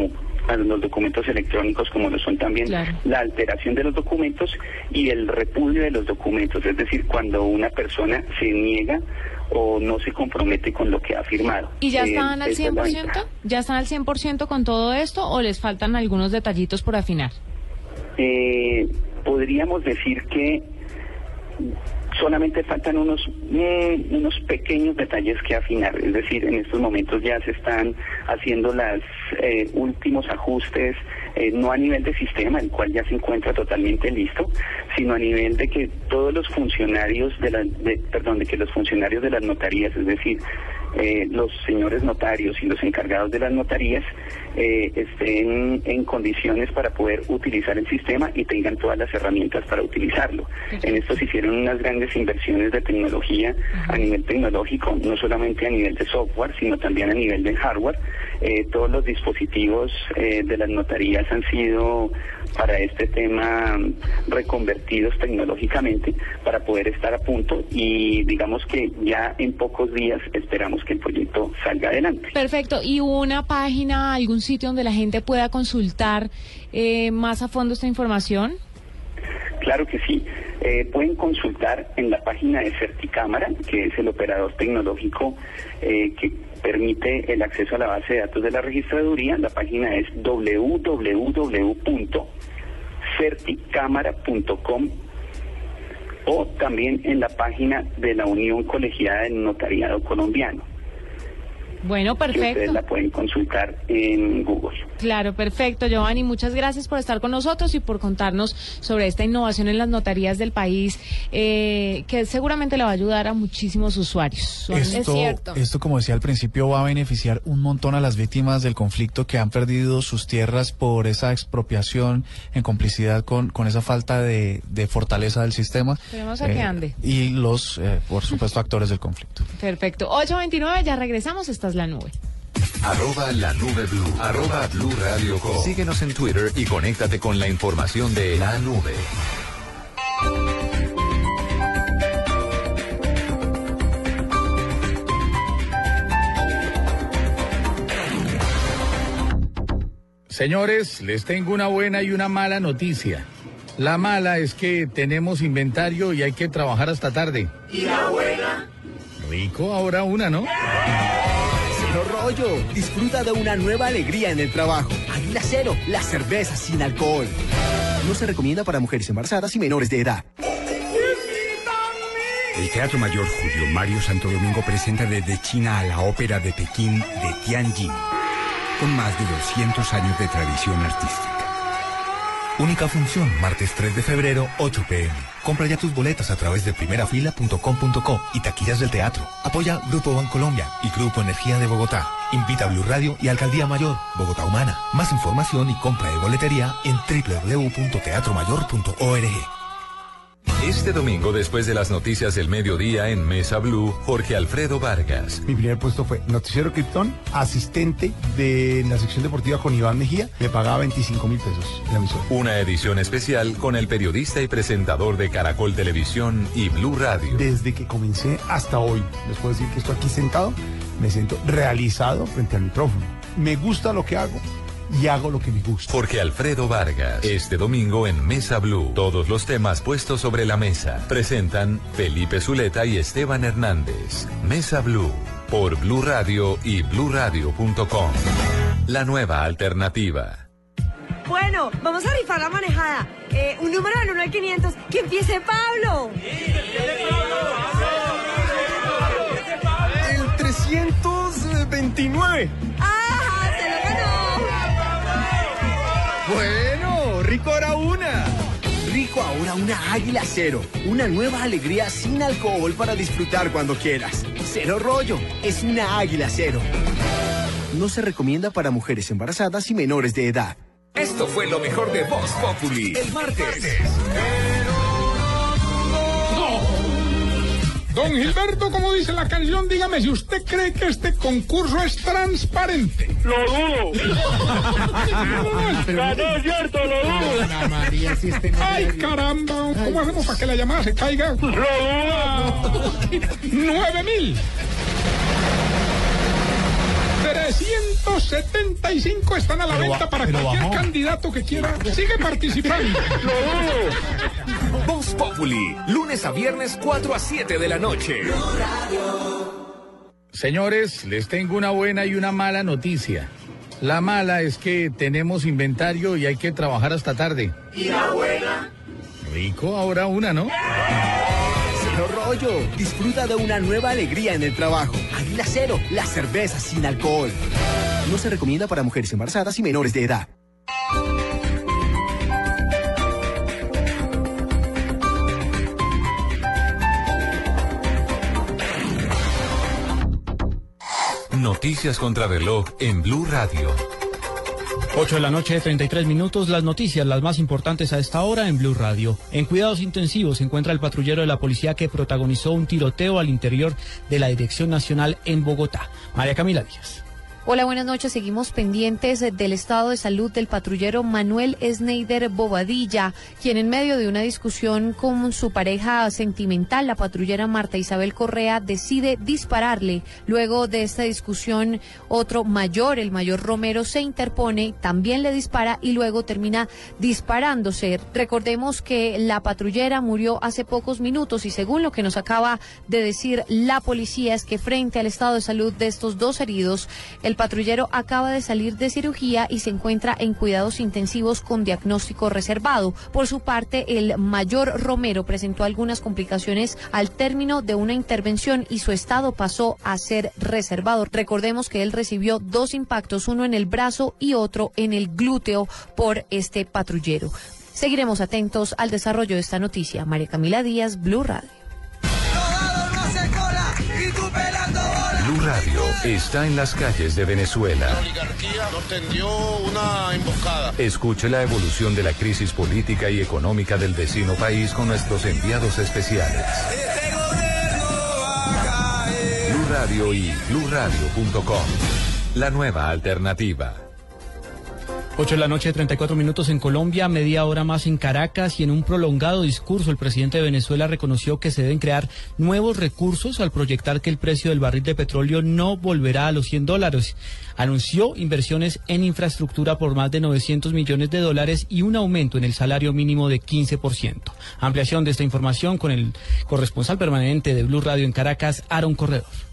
a los documentos electrónicos como lo son también la alteración de los documentos y el repudio de los documentos, es decir, cuando una persona se niega o no se compromete con lo que ha firmado. ¿Y ya Eh, están al esa es la 100%? ventaja. ¿Ya están al 100% con todo esto o les faltan algunos detallitos por afinar? Eh, podríamos decir que solamente faltan unos mm, unos pequeños detalles que afinar, es decir, en estos momentos ya se están haciendo los últimos ajustes, eh, no a nivel de sistema, el cual ya se encuentra totalmente listo, sino a nivel de que todos los funcionarios de la, perdón, de que los funcionarios de las notarías, es decir, eh, los señores notarios y los encargados de las notarías eh, estén en condiciones para poder utilizar el sistema y tengan todas las herramientas para utilizarlo. En esto se hicieron unas grandes inversiones de tecnología a nivel tecnológico, no solamente a nivel de software, sino también a nivel de hardware. Eh, todos los dispositivos eh, de las notarías han sido para este tema reconvertidos tecnológicamente para poder estar a punto y digamos que ya en pocos días esperamos que el proyecto salga adelante. Perfecto. ¿Y una página, algún sitio donde la gente pueda consultar eh, más a fondo esta información? Claro que sí. Eh, pueden consultar en la página de Certicámara, que es el operador tecnológico eh, que permite el acceso a la base de datos de la registraduría. La página es www.certicámara.com o también en la página de la Unión Colegiada del Notariado Colombiano, Bueno, que ustedes perfecto. la pueden consultar en Google. Claro, perfecto, Giovanni. Muchas gracias por estar con nosotros y por contarnos sobre esta innovación en las notarías del país, eh, que seguramente le va a ayudar a muchísimos usuarios. Esto, esto, como decía al principio, va a beneficiar un montón a las víctimas del conflicto que han perdido sus tierras por esa expropiación en complicidad con, con esa falta de, de fortaleza del sistema. Esperemos a que ande. Y los, eh, por supuesto, actores del conflicto. Perfecto. 829, ya regresamos. Esta es la nube. Arroba la nube blue. Arroba blue radio com. Síguenos en Twitter y conéctate con la información de la nube. Señores, les tengo una buena y una mala noticia. La mala es que tenemos inventario y hay que trabajar hasta tarde. ¿Y la buena? Rico, ahora una, ¿no? Disfruta de una nueva alegría en el trabajo. Águila Cero, la cerveza sin alcohol. No se recomienda para mujeres embarazadas y menores de edad. El Teatro Mayor Julio Mario Santo Domingo presenta desde China a la ópera de Pekín de Tianjin, con más de 200 años de tradición artística. Única función, martes 3 de febrero, 8 pm. Compra ya tus boletas a través de primerafila.com.co y taquillas del teatro. Apoya Grupo Bancolombia y Grupo Energía de Bogotá. Invita a Blue Radio y Alcaldía Mayor, Bogotá Humana. Más información y compra de boletería en www.teatromayor.org. Este domingo, después de las noticias del mediodía en Mesa Blue, Jorge Alfredo Vargas. Mi primer puesto fue Noticiero Krypton, asistente de la sección deportiva con Iván Mejía. Me pagaba 25 mil pesos la emisora. Una edición especial con el periodista y presentador de Caracol Televisión y Blue Radio. Desde que comencé hasta hoy, les puedo decir que estoy aquí sentado, me siento realizado frente al micrófono. Me gusta lo que hago y hago lo que me gusta. Jorge Alfredo Vargas, este domingo en Mesa Blue. Todos los temas puestos sobre la mesa. Presentan Felipe Zuleta y Esteban Hernández. Mesa Blue, por Blue Radio y bluradio.com. La nueva alternativa. Bueno, vamos a rifar la manejada. Eh, un número del 1 al 500. ¡Que empiece Pablo! El 329. ¡Ah! Bueno, rico ahora una. Rico ahora una águila cero. Una nueva alegría sin alcohol para disfrutar cuando quieras. Cero rollo. Es una águila cero. No se recomienda para mujeres embarazadas y menores de edad. Esto fue lo mejor de Voz Populi. El martes. Don Gilberto, como dice la canción, dígame si usted cree que este concurso es transparente. Lo dudo. no, es cierto, lo dudo. Ana María, si este no Ay, caramba. ¿Cómo hacemos para que la llamada se caiga? Lo dudo. ¡Nueve mil! 375 están a la Pero venta ba- para cualquier bajó. candidato que quiera. Sigue participando. Voz Populi, lunes a viernes 4 a 7 de la noche. Señores, les tengo una buena y una mala noticia. La mala es que tenemos inventario y hay que trabajar hasta tarde. ¿Y la buena? Rico, ahora una, ¿no? Cero rollo. Disfruta de una nueva alegría en el trabajo. Águila Cero, la cerveza sin alcohol. No se recomienda para mujeres embarazadas y menores de edad. Noticias contra reloj en Blue Radio. 8 de la noche, 33 minutos. Las noticias, las más importantes a esta hora en Blue Radio. En cuidados intensivos se encuentra el patrullero de la policía que protagonizó un tiroteo al interior de la Dirección Nacional en Bogotá. María Camila Díaz. Hola, buenas noches. Seguimos pendientes del estado de salud del patrullero Manuel Sneider Bobadilla, quien en medio de una discusión con su pareja sentimental, la patrullera Marta Isabel Correa, decide dispararle. Luego de esta discusión, otro mayor, el mayor Romero, se interpone, también le dispara y luego termina disparándose. Recordemos que la patrullera murió hace pocos minutos y según lo que nos acaba de decir la policía es que frente al estado de salud de estos dos heridos, el patrullero acaba de salir de cirugía y se encuentra en cuidados intensivos con diagnóstico reservado. Por su parte, el mayor Romero presentó algunas complicaciones al término de una intervención y su estado pasó a ser reservado. Recordemos que él recibió dos impactos, uno en el brazo y otro en el glúteo por este patrullero. Seguiremos atentos al desarrollo de esta noticia. María Camila Díaz, Blue Radio. Blue Radio está en las calles de Venezuela. oligarquía nos tendió una emboscada. Escuche la evolución de la crisis política y económica del vecino país con nuestros enviados especiales. Blue Radio y bluradio.com. La nueva alternativa. 8 de la noche, 34 minutos en Colombia, media hora más en Caracas y en un prolongado discurso el presidente de Venezuela reconoció que se deben crear nuevos recursos al proyectar que el precio del barril de petróleo no volverá a los 100 dólares. Anunció inversiones en infraestructura por más de 900 millones de dólares y un aumento en el salario mínimo de 15%. Ampliación de esta información con el corresponsal permanente de Blue Radio en Caracas, Aaron Corredor.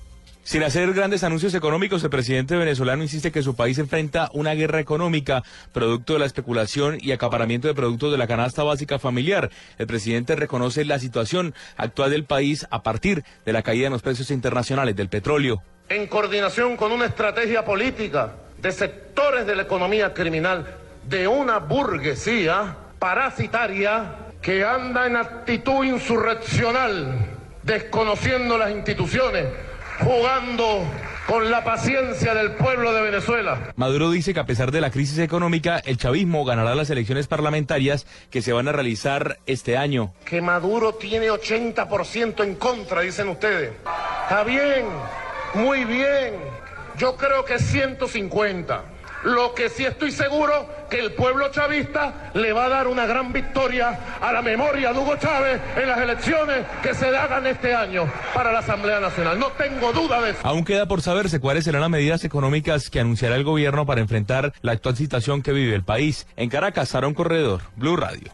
Sin hacer grandes anuncios económicos, el presidente venezolano insiste que su país enfrenta una guerra económica producto de la especulación y acaparamiento de productos de la canasta básica familiar. El presidente reconoce la situación actual del país a partir de la caída en los precios internacionales del petróleo. En coordinación con una estrategia política de sectores de la economía criminal de una burguesía parasitaria que anda en actitud insurreccional, desconociendo las instituciones jugando con la paciencia del pueblo de Venezuela. Maduro dice que a pesar de la crisis económica, el chavismo ganará las elecciones parlamentarias que se van a realizar este año. Que Maduro tiene 80% en contra, dicen ustedes. Está bien, muy bien. Yo creo que 150. Lo que sí estoy seguro que el pueblo chavista le va a dar una gran victoria a la memoria de Hugo Chávez en las elecciones que se hagan este año para la Asamblea Nacional. No tengo duda de eso. Aún queda por saberse cuáles serán las medidas económicas que anunciará el gobierno para enfrentar la actual situación que vive el país. En Caracas, Aaron Corredor, Blue Radio.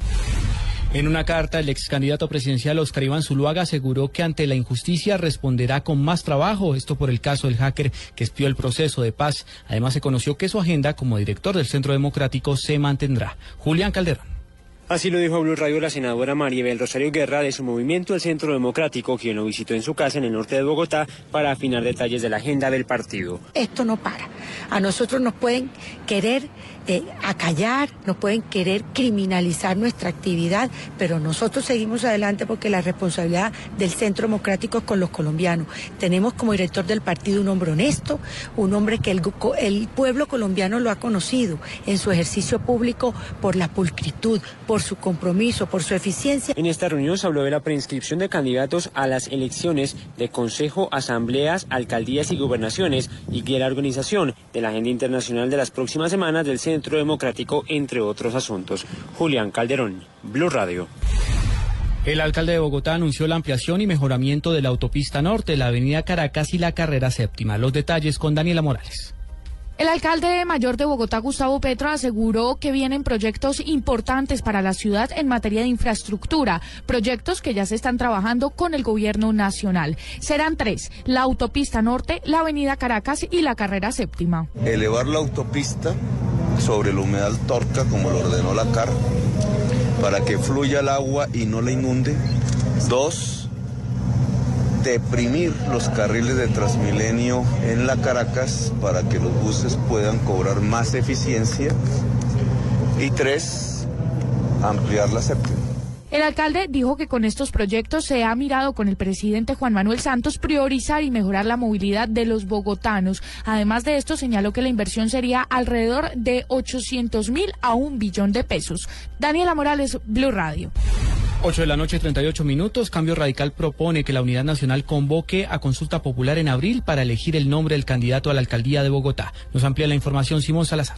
En una carta, el ex candidato presidencial Oscar Iván Zuluaga aseguró que ante la injusticia responderá con más trabajo, esto por el caso del hacker que espió el proceso de paz. Además, se conoció que su agenda como director del Centro Democrático se mantendrá. Julián Calderón. Así lo dijo a Blue Radio la senadora Maribel Rosario Guerra de su movimiento El Centro Democrático, quien lo visitó en su casa en el norte de Bogotá para afinar detalles de la agenda del partido. Esto no para. A nosotros nos pueden querer eh, acallar, nos pueden querer criminalizar nuestra actividad, pero nosotros seguimos adelante porque la responsabilidad del Centro Democrático es con los colombianos. Tenemos como director del partido un hombre honesto, un hombre que el, pueblo colombiano lo ha conocido en su ejercicio público por la pulcritud, por su compromiso, por su eficiencia. En esta reunión se habló de la preinscripción de candidatos a las elecciones de Consejo, Asambleas, Alcaldías y Gobernaciones y que la organización de la agenda internacional de las próximas semanas del Centro Democrático, entre otros asuntos. Julián Calderón, Blue Radio. El alcalde de Bogotá anunció la ampliación y mejoramiento de la autopista norte, la avenida Caracas y la carrera séptima. Los detalles con Daniela Morales. El alcalde mayor de Bogotá, Gustavo Petro, aseguró que vienen proyectos importantes para la ciudad en materia de infraestructura, proyectos que ya se están trabajando con el gobierno nacional. Serán tres, la autopista norte, la avenida Caracas y la carrera séptima. Elevar la autopista sobre el humedal Torca, como lo ordenó la CAR, para que fluya el agua y no la inunde. Dos, deprimir los carriles de Transmilenio en la Caracas para que los buses puedan cobrar más eficiencia. Y tres, ampliar la séptima. El alcalde dijo que con estos proyectos se ha mirado con el presidente Juan Manuel Santos priorizar y mejorar la movilidad de los bogotanos. Además de esto, señaló que la inversión sería alrededor de 800 mil a un billón de pesos. Daniela Morales, Blue Radio. 8 de la noche, 38 minutos. Cambio Radical propone que la Unidad Nacional convoque a consulta popular en abril para elegir el nombre del candidato a la alcaldía de Bogotá. Nos amplía la información Simón Salazar.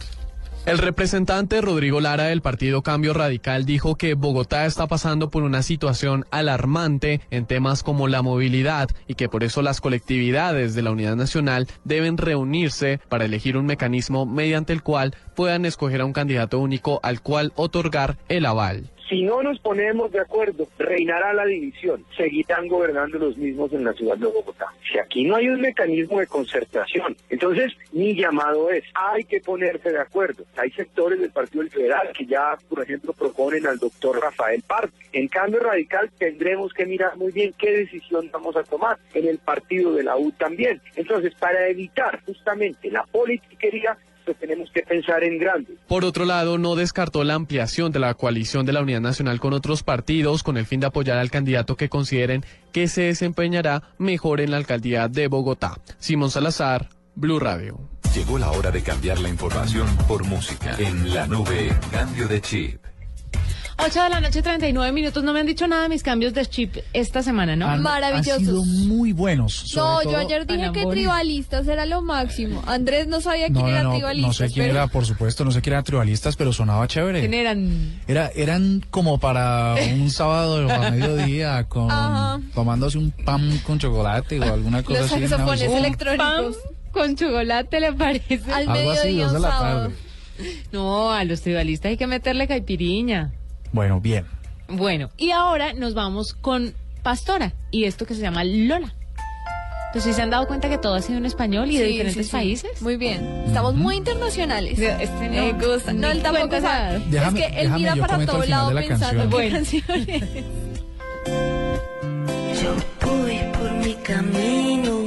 El representante Rodrigo Lara del partido Cambio Radical dijo que Bogotá está pasando por una situación alarmante en temas como la movilidad y que por eso las colectividades de la Unidad Nacional deben reunirse para elegir un mecanismo mediante el cual puedan escoger a un candidato único al cual otorgar el aval. Si no nos ponemos de acuerdo, reinará la división. Seguirán gobernando los mismos en la ciudad de Bogotá. Si aquí no hay un mecanismo de concertación, entonces mi llamado es, hay que ponerse de acuerdo. Hay sectores del Partido Federal que ya, por ejemplo, proponen al doctor Rafael Parque. En cambio radical tendremos que mirar muy bien qué decisión vamos a tomar en el partido de la U también. Entonces, para evitar justamente la politiquería, pues tenemos que pensar en grande. Por otro lado, no descartó la ampliación de la coalición de la Unidad Nacional con otros partidos con el fin de apoyar al candidato que consideren que se desempeñará mejor en la alcaldía de Bogotá. Simón Salazar, Blue Radio. Llegó la hora de cambiar la información por música. En la nube, cambio de chip. 8 de la noche, 39 minutos. No me han dicho nada de mis cambios de chip esta semana, ¿no? Han- Maravillosos. Han sido muy buenos. No, yo ayer dije que tribalistas era lo máximo. Andrés no sabía quién No, era no, no, tribalista. no sé quién era, por supuesto, no sé quién era tribalistas, pero sonaba chévere. ¿Quién eran? Era, eran como para un sábado a mediodía, con, Ajá. tomándose un pan con chocolate o alguna cosa Los así. una saxofones electrónicos. Con chocolate, ¿le parece? Al Algo así, mediodía dos de la tarde. No, a los tribalistas hay que meterle caipiriña. Bueno, bien. Bueno, y ahora nos vamos con Pastora y esto que se llama Lola. Pues si se han dado cuenta que todo ha sido en español y de Sí, diferentes sí, sí. países. Muy bien. Estamos muy internacionales. Este no, Me gusta. No, él tampoco sabe. Déjame- es que él mira para todo lado la pensando canciones. Yo voy por mi camino,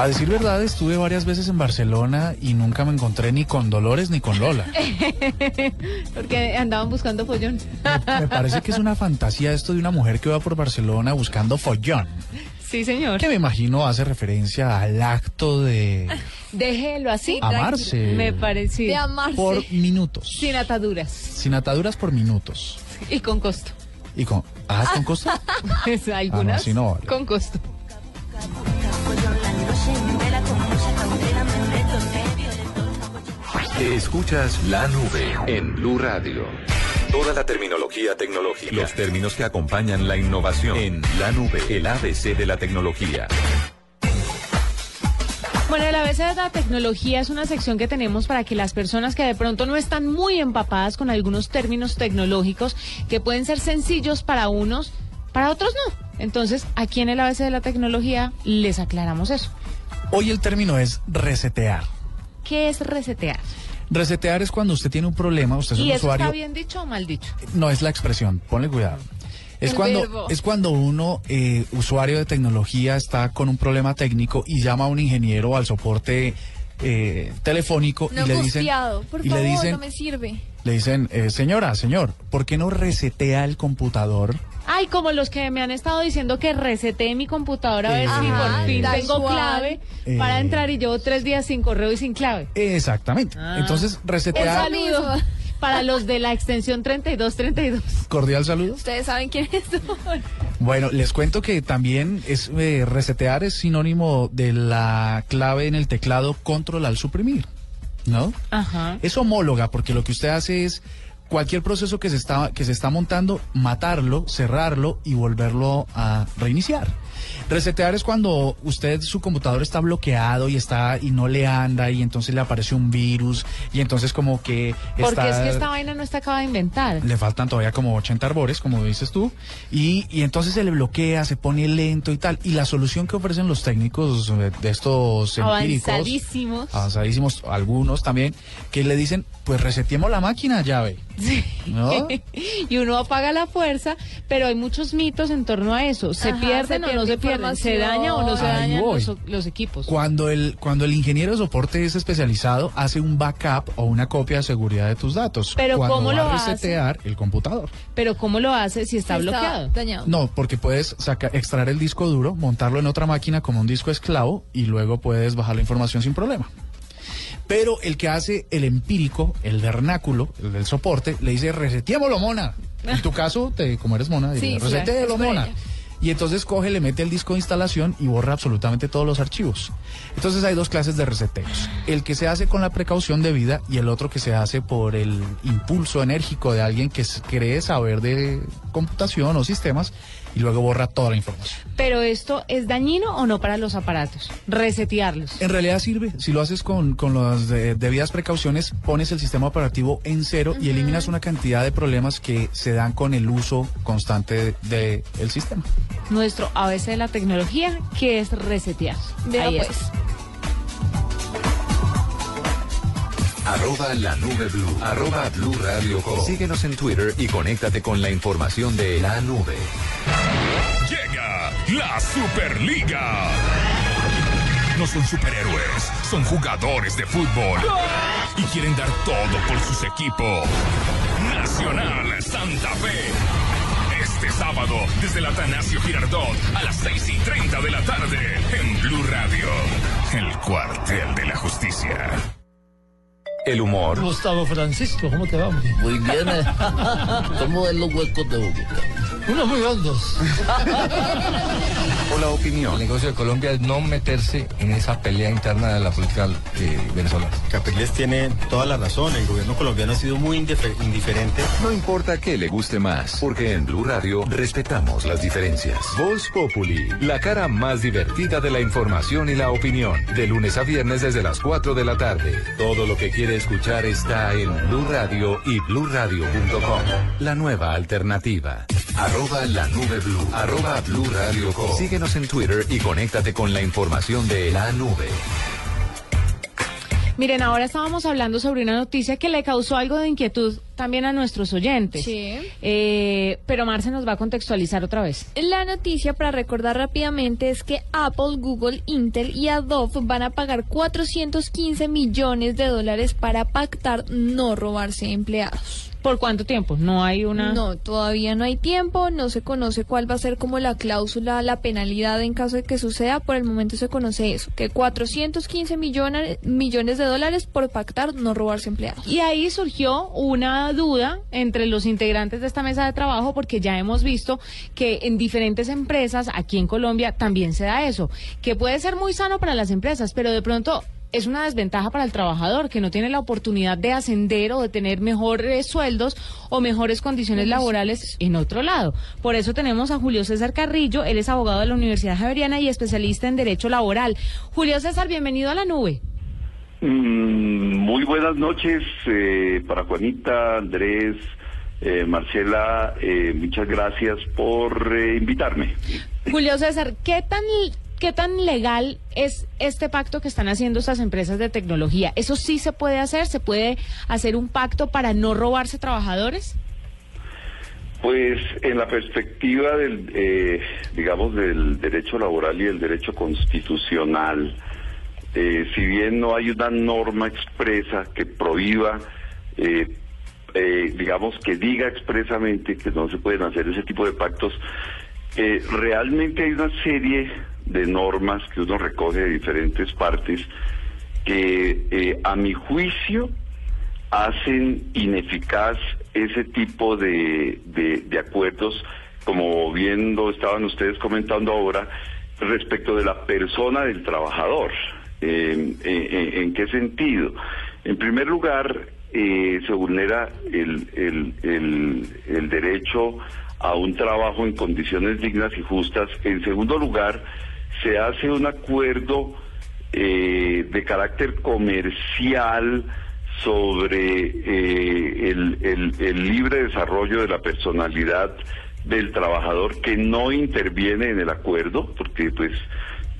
A decir verdad, estuve varias veces en Barcelona y nunca me encontré ni con Dolores ni con Lola. Porque andaban buscando follón. Me parece que es una fantasía esto de una mujer que va por Barcelona buscando follón. Sí, señor. Que me imagino hace referencia al acto de Déjelo así. Amarse. Me pareció. De amarse. por minutos. Sin ataduras. Sin ataduras por minutos. Y con costo. Y con. ¿Ah, con costo? Es algunas. así no vale. Con costo. Escuchas la nube en Blue Radio. Toda la terminología tecnológica, los términos que acompañan la innovación en la nube, el ABC de la tecnología. Bueno, el ABC de la tecnología es una sección que tenemos para que las personas que de pronto no están muy empapadas con algunos términos tecnológicos que pueden ser sencillos para unos, para otros no. Entonces, aquí en el ABC de la tecnología les aclaramos eso. Hoy el término es resetear. ¿Qué es resetear? Resetear es cuando usted tiene un problema, usted es ¿Y un eso usuario. está bien dicho o mal dicho? No es la expresión, ponle cuidado. Es El cuando, verbo. es cuando uno, eh, usuario de tecnología, está con un problema técnico y llama a un ingeniero al soporte eh, telefónico No y le dicen. Por y favor, le dicen, no me sirve. Le dicen, eh, señora, señor, ¿por qué no resetea el computador? Ay, como los que me han estado diciendo que reseté mi computadora a ver si Ajá, por fin tengo clave Eh. para entrar y llevo tres días sin correo y sin clave. Exactamente. Ah. Entonces, Un resetear, saludo para los de la extensión 3232. cordial saludo. Ustedes saben quién es. Bueno, les cuento que también es eh, resetear es sinónimo de la clave en el teclado control al suprimir, ¿no? Ajá. Es homóloga porque lo que usted hace es cualquier proceso que se está que se está montando, matarlo, cerrarlo y volverlo a reiniciar. Resetear es cuando usted su computador está bloqueado y está y no le anda y entonces le aparece un virus y entonces como que Porque está es que esta vaina no está acabada de inventar. le faltan todavía como 80 arbores, como dices tú, y, y entonces se le bloquea, se pone lento y tal. Y la solución que ofrecen los técnicos de estos empíricos, Avanzadísimos. avanzadísimos, algunos también, que le dicen, pues reseteemos la máquina, llave. ¿No? y uno apaga la fuerza, pero hay muchos mitos en torno a eso. ¿Se Ajá, pierden se o no pierde se pierden? ¿Se daña o no se Ahí dañan los, los equipos? Cuando el, cuando el ingeniero de soporte es especializado, hace un backup o una copia de seguridad de tus datos. Pero cuando ¿cómo va lo a hace? resetear el computador. Pero ¿cómo lo hace si está Si está bloqueado? dañado. No, porque puedes sacar, extraer el disco duro, montarlo en otra máquina como un disco esclavo y luego puedes bajar la información sin problema. Pero el que hace el empírico, el vernáculo, el del soporte, le dice reseteémoslo, mona. En tu caso, te, como eres mona, Sí, dice sí, mona. ella. Y entonces coge, le mete el disco de instalación y borra absolutamente todos los archivos. Entonces hay dos clases de reseteos. El que se hace con la precaución debida y el otro que se hace por el impulso enérgico de alguien que cree saber de computación o sistemas y luego borra toda la información. Pero esto es dañino o no para los aparatos? Resetearlos. En realidad sirve. Si lo haces con, con las de- debidas precauciones, pones el sistema operativo en cero y eliminas una cantidad de problemas que se dan con el uso constante del el sistema. Nuestro ABC de la tecnología, que es resetear. Vea Ahí pues. está. Arroba la nube blue. Arroba blue radio. Síguenos en Twitter y conéctate con la información de la nube. Llega la Superliga. No son superhéroes, son jugadores de fútbol. Y quieren dar todo por sus equipos. Nacional Santa Fe. Este sábado, desde el Atanasio Girardot, a las 6 y 30 de la tarde, en Blue Radio. El cuartel de la justicia. El humor, Gustavo Francisco, ¿cómo te va? Muy bien. ¿Cómo ven los huecos de Bogotá? Unos muy hondos. o la opinión. El negocio de Colombia es no meterse en esa pelea interna de la política eh, venezolana. Capriles tiene toda la razón. El gobierno colombiano ha sido muy indifer- indiferente. No importa qué le guste más, porque en Blue Radio respetamos las diferencias. Voz Populi, la cara más divertida de la información y la opinión. De lunes a viernes desde las 4 de la tarde. Todo lo que quiere escuchar está en Blue Radio y bluradio.com. La nueva alternativa. Arroba la nube blue. Arroba blue radio. Síguenos en Twitter y conéctate con la información de la nube. Miren, ahora estábamos hablando sobre una noticia que le causó algo de inquietud también a nuestros oyentes. Sí. Eh, pero Marce nos va a contextualizar otra vez. La noticia para recordar rápidamente es que Apple, Google, Intel y Adobe van a pagar 415 millones de dólares para pactar no robarse empleados. ¿Por cuánto tiempo? No hay una... No, todavía no hay tiempo, no se conoce cuál va a ser como la cláusula, la penalidad en caso de que suceda. Por el momento se conoce eso, que 415 millones, millones de dólares por pactar no robarse empleados. Y ahí surgió una duda entre los integrantes de esta mesa de trabajo porque ya hemos visto que en diferentes empresas aquí en Colombia también se da eso, que puede ser muy sano para las empresas, pero de pronto es una desventaja para el trabajador que no tiene la oportunidad de ascender o de tener mejores sueldos o mejores condiciones laborales en otro lado. Por eso tenemos a Julio César Carrillo, él es abogado de la Universidad Javeriana y especialista en Derecho Laboral. Julio César, bienvenido a la nube. Mm, Muy buenas noches eh, para Juanita, Andrés, eh, Marcela, eh, muchas gracias por eh, invitarme. Julio César, ¿qué tan, ¿qué tan legal es este pacto que están haciendo estas empresas de tecnología? ¿Eso sí se puede hacer? ¿Se puede hacer un pacto para no robarse trabajadores? Pues en la perspectiva del, eh, digamos, del derecho laboral y el derecho constitucional, eh, si bien no hay una norma expresa que prohíba, eh, eh, digamos, que diga expresamente que no se pueden hacer ese tipo de pactos, eh, realmente hay una serie de normas que uno recoge de diferentes partes que eh, a mi juicio hacen ineficaz ese tipo de, de, acuerdos, como bien lo estaban ustedes comentando ahora, respecto de la persona del trabajador. Eh, ¿En qué sentido? En primer lugar, eh, se vulnera el, el, el, el derecho a un trabajo en condiciones dignas y justas. En segundo lugar, se hace un acuerdo eh, de carácter comercial sobre eh, el libre desarrollo de la personalidad del trabajador que no interviene en el acuerdo, porque pues,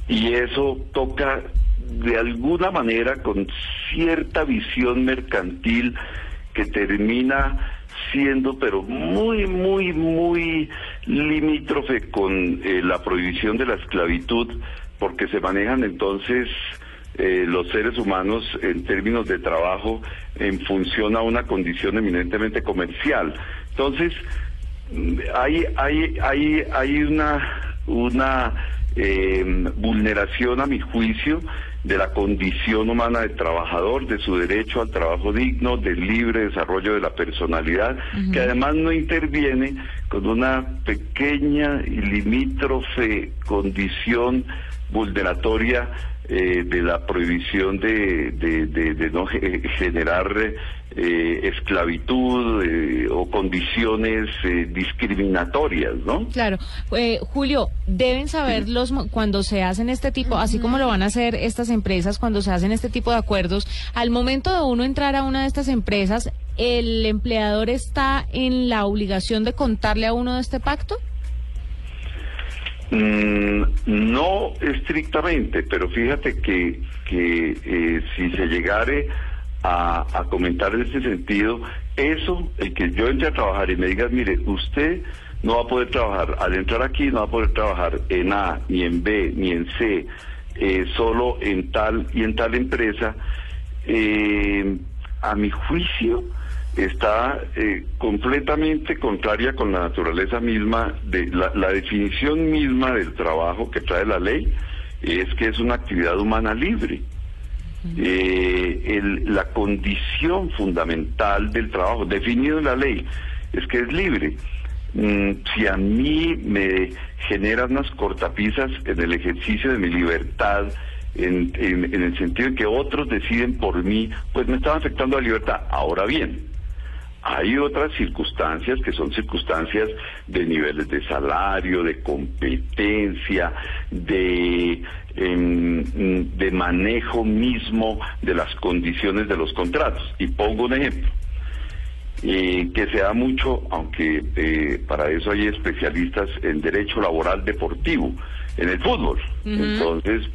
y eso toca de alguna manera con cierta visión mercantil que termina siendo pero muy, muy, muy limítrofe con eh, la prohibición de la esclavitud, porque se manejan entonces eh, los seres humanos en términos de trabajo en función a una condición eminentemente comercial. Entonces, hay, hay, hay, hay una, una eh, vulneración a mi juicio de la condición humana del trabajador, de su derecho al trabajo digno, del libre desarrollo de la personalidad, que además no interviene con una pequeña y limítrofe condición vulneratoria eh, de la prohibición de, de, de- de no ge- generar eh, esclavitud eh, o condiciones eh, discriminatorias, ¿no? Claro. Eh, Julio, deben saber los cuando se hacen este tipo, así como lo van a hacer estas empresas, cuando se hacen este tipo de acuerdos, al momento de uno entrar a una de estas empresas, ¿el empleador está en la obligación de contarle a uno de este pacto? Mm, no estrictamente, pero fíjate que, que eh, si se llegare a, comentar en ese sentido, eso, el que yo entre a trabajar y me digas, mire, usted no va a poder trabajar, al entrar aquí no va a poder trabajar en A, ni en B, ni en C, eh, solo en tal y en tal empresa, eh, a mi juicio, está eh, completamente contraria con la naturaleza misma de la definición misma del trabajo que trae la ley es que es una actividad humana libre Eh, el- la condición fundamental del trabajo definido en la ley es que es libre Mm, si a mí me generan unas cortapisas en el ejercicio de mi libertad en, en- el sentido en que otros deciden por mí, pues me están afectando la libertad. Ahora bien, hay otras circunstancias que son circunstancias de niveles de salario, de competencia, de, de manejo mismo de las condiciones de los contratos. Y pongo un ejemplo. eh, que se da mucho, aunque eh, para eso hay especialistas en derecho laboral deportivo, en el fútbol. Entonces,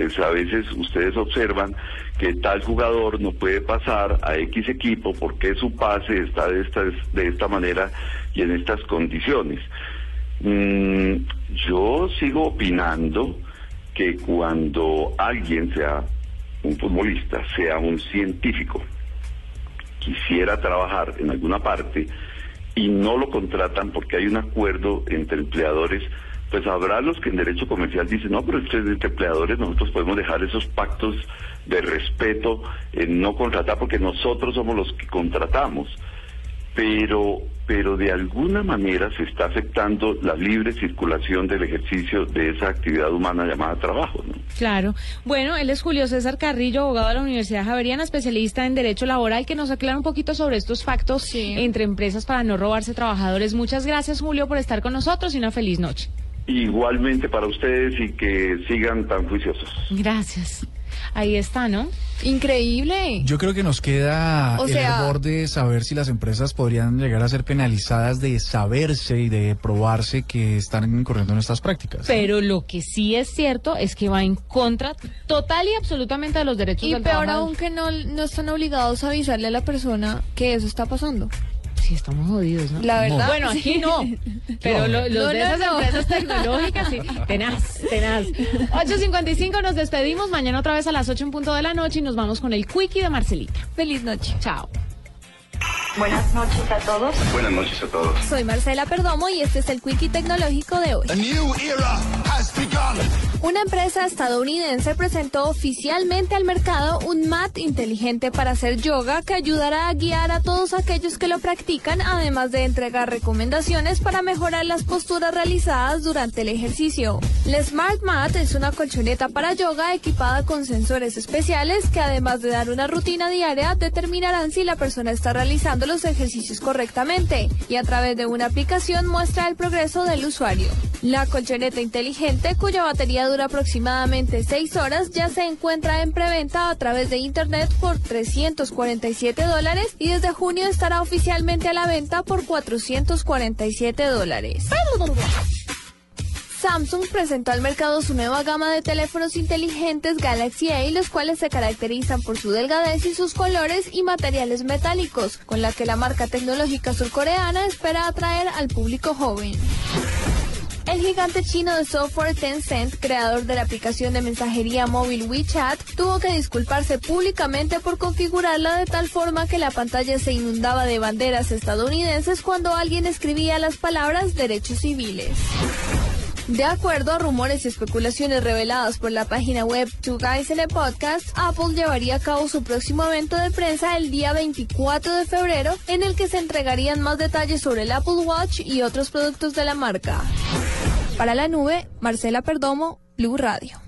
Es, a veces ustedes observan que tal jugador no puede pasar a X equipo porque su pase está de esta, de esta manera y en estas condiciones. Mm, yo sigo opinando que cuando alguien sea un futbolista, sea un científico, quisiera trabajar en alguna parte y no lo contratan porque hay un acuerdo entre empleadores, pues habrá los que en derecho comercial dicen, no, pero entre empleadores nosotros podemos dejar esos pactos de respeto en no contratar porque nosotros somos los que contratamos. Pero, pero de alguna manera se está afectando la libre circulación del ejercicio de esa actividad humana llamada trabajo. ¿no? Claro. Bueno, él es Julio César Carrillo, abogado de la Universidad Javeriana, especialista en Derecho Laboral, que nos aclara un poquito sobre estos pactos entre empresas para no robarse trabajadores. Muchas gracias, Julio, por estar con nosotros y una feliz noche. Igualmente para ustedes y que sigan tan juiciosos. Gracias. Ahí está, ¿no? Increíble. Yo creo que nos queda O el sea- error de saber si las empresas podrían llegar a ser penalizadas de saberse y de probarse que están incurriendo en estas prácticas. Pero lo que sí es cierto es que va en contra total y absolutamente de los derechos Y del peor trabajador. aún que no, no están obligados a avisarle a la persona que eso está pasando. Sí, estamos jodidos, ¿no? La verdad. Bueno, aquí no. Pero lo- los No, de esas no. empresas tecnológicas, sí. Tenaz, tenaz. 8.55, nos despedimos. Mañana otra vez a las 8 en punto de la noche y nos vamos con el quickie de Marcelita. Feliz noche. Chao. Buenas noches a todos. Buenas noches a todos. Soy Marcela Perdomo y este es el Quickie Tecnológico de hoy. Una empresa estadounidense presentó oficialmente al mercado un mat inteligente para hacer yoga que ayudará a guiar a todos aquellos que lo practican, además de entregar recomendaciones para mejorar las posturas realizadas durante el ejercicio. La Smart Mat es una colchoneta para yoga equipada con sensores especiales que además de dar una rutina diaria determinarán si la persona está realizando los ejercicios correctamente y a través de una aplicación muestra el progreso del usuario. La colchoneta inteligente, cuya batería dura aproximadamente 6 horas, ya se encuentra en preventa a través de internet por 347 dólares y desde junio estará oficialmente a la venta por 447 dólares. Samsung presentó al mercado su nueva gama de teléfonos inteligentes Galaxy A, los cuales se caracterizan por su delgadez y sus colores y materiales metálicos, con la que la marca tecnológica surcoreana espera atraer al público joven. El gigante chino de software Tencent, creador de la aplicación de mensajería móvil WeChat, tuvo que disculparse públicamente por configurarla de tal forma que la pantalla se inundaba de banderas estadounidenses cuando alguien escribía las palabras derechos civiles. De acuerdo a rumores y especulaciones reveladas por la página web Two Guys in a Podcast, Apple llevaría a cabo su próximo evento de prensa el día 24 de febrero, en el que se entregarían más detalles sobre el Apple Watch y otros productos de la marca. Para la nube, Marcela Perdomo, Blue Radio.